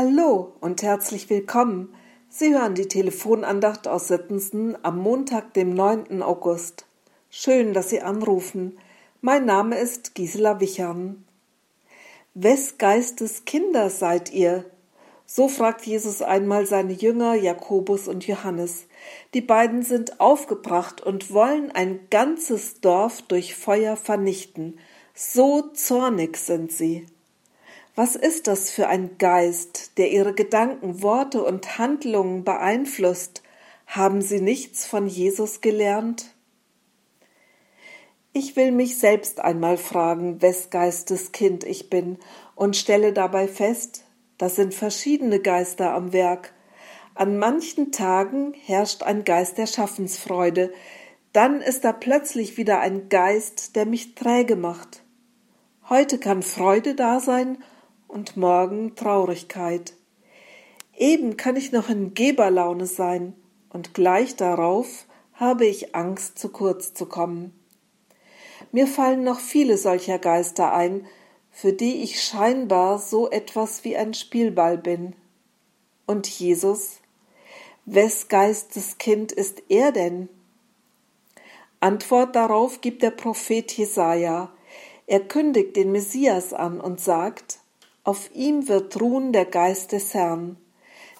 Hallo und herzlich willkommen. Sie hören die Telefonandacht aus Sittensen am Montag, dem 9. August. Schön, dass Sie anrufen. Mein Name ist Gisela Wichern. Wes Geistes Kinder seid ihr? So fragt Jesus einmal seine Jünger Jakobus und Johannes. Die beiden sind aufgebracht und wollen ein ganzes Dorf durch Feuer vernichten. So zornig sind sie. Was ist das für ein Geist, der ihre Gedanken, Worte und Handlungen beeinflusst? Haben sie nichts von Jesus gelernt? Ich will mich selbst einmal fragen, wes Geistes Kind ich bin, und stelle dabei fest, da sind verschiedene Geister am Werk. An manchen Tagen herrscht ein Geist der Schaffensfreude, dann ist da plötzlich wieder ein Geist, der mich träge macht. Heute kann Freude da sein und morgen Traurigkeit. Eben kann ich noch in Geberlaune sein und gleich darauf habe ich Angst, zu kurz zu kommen. Mir fallen noch viele solcher Geister ein, für die ich scheinbar so etwas wie ein Spielball bin. Und Jesus? Wes Geistes Kind ist er denn? Antwort darauf gibt der Prophet Jesaja. Er kündigt den Messias an und sagt, auf ihm wird ruhen der Geist des Herrn,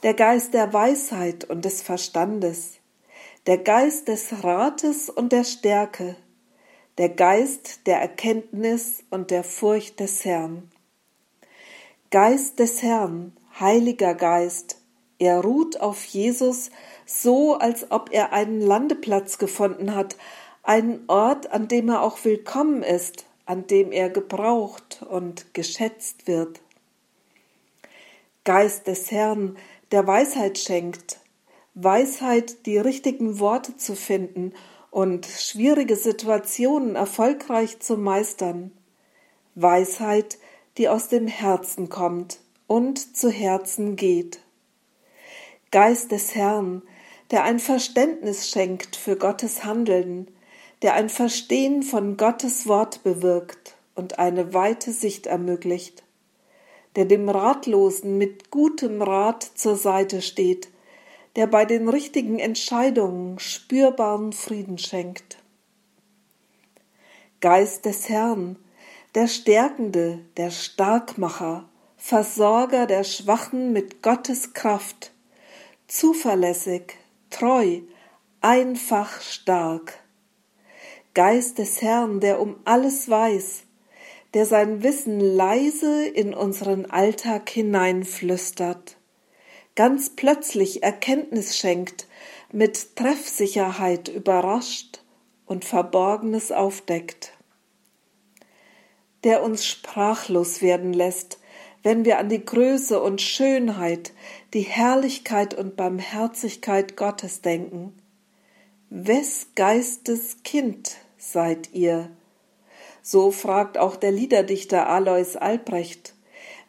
der Geist der Weisheit und des Verstandes, der Geist des Rates und der Stärke, der Geist der Erkenntnis und der Furcht des Herrn. Geist des Herrn, Heiliger Geist, er ruht auf Jesus so, als ob er einen Landeplatz gefunden hat, einen Ort, an dem er auch willkommen ist, an dem er gebraucht und geschätzt wird. Geist des Herrn, der Weisheit schenkt, Weisheit, die richtigen Worte zu finden und schwierige Situationen erfolgreich zu meistern, Weisheit, die aus dem Herzen kommt und zu Herzen geht. Geist des Herrn, der ein Verständnis schenkt für Gottes Handeln, der ein Verstehen von Gottes Wort bewirkt und eine weite Sicht ermöglicht der dem Ratlosen mit gutem Rat zur Seite steht, der bei den richtigen Entscheidungen spürbaren Frieden schenkt. Geist des Herrn, der Stärkende, der Starkmacher, Versorger der Schwachen mit Gottes Kraft, zuverlässig, treu, einfach stark. Geist des Herrn, der um alles weiß, der sein Wissen leise in unseren Alltag hineinflüstert, ganz plötzlich Erkenntnis schenkt, mit Treffsicherheit überrascht und Verborgenes aufdeckt, der uns sprachlos werden lässt, wenn wir an die Größe und Schönheit, die Herrlichkeit und Barmherzigkeit Gottes denken. Wes Geistes Kind seid ihr? So fragt auch der Liederdichter Alois Albrecht.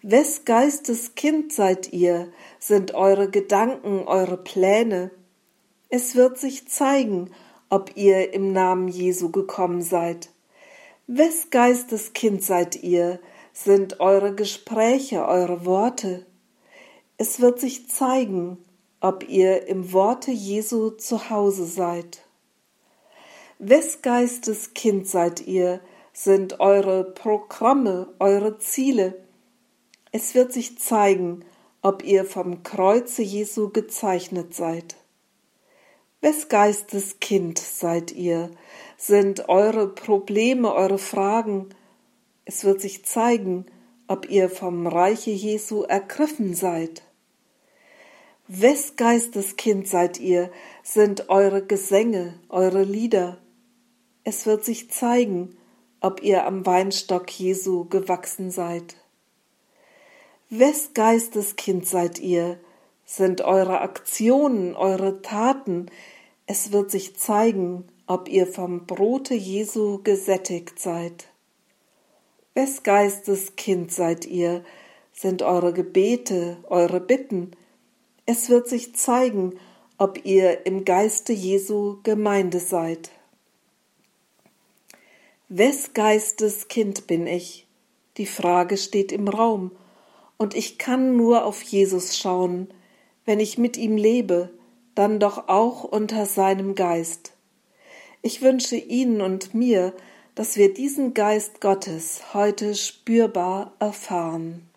Wes Geistes Kind seid ihr? Sind eure Gedanken, eure Pläne? Es wird sich zeigen, ob ihr im Namen Jesu gekommen seid. Wes Geistes Kind seid ihr? Sind eure Gespräche, eure Worte? Es wird sich zeigen, ob ihr im Worte Jesu zu Hause seid. Wes Geistes Kind seid ihr? Sind eure Programme, eure Ziele. Es wird sich zeigen, ob ihr vom Kreuze Jesu gezeichnet seid. Wes Geistes Kind seid ihr? Sind eure Probleme, eure Fragen? Es wird sich zeigen, ob ihr vom Reiche Jesu ergriffen seid. Wes Geistes Kind seid ihr? Sind eure Gesänge, eure Lieder? Es wird sich zeigen, ob ihr am Weinstock Jesu gewachsen seid. Wes Geistes Kind seid ihr? Sind eure Aktionen, eure Taten? Es wird sich zeigen, ob ihr vom Brote Jesu gesättigt seid. Wes Geistes Kind seid ihr? Sind eure Gebete, eure Bitten? Es wird sich zeigen, ob ihr im Geiste Jesu Gemeinde seid. Wes Geistes Kind bin ich? Die Frage steht im Raum, und ich kann nur auf Jesus schauen, wenn ich mit ihm lebe, dann doch auch unter seinem Geist. Ich wünsche Ihnen und mir, dass wir diesen Geist Gottes heute spürbar erfahren.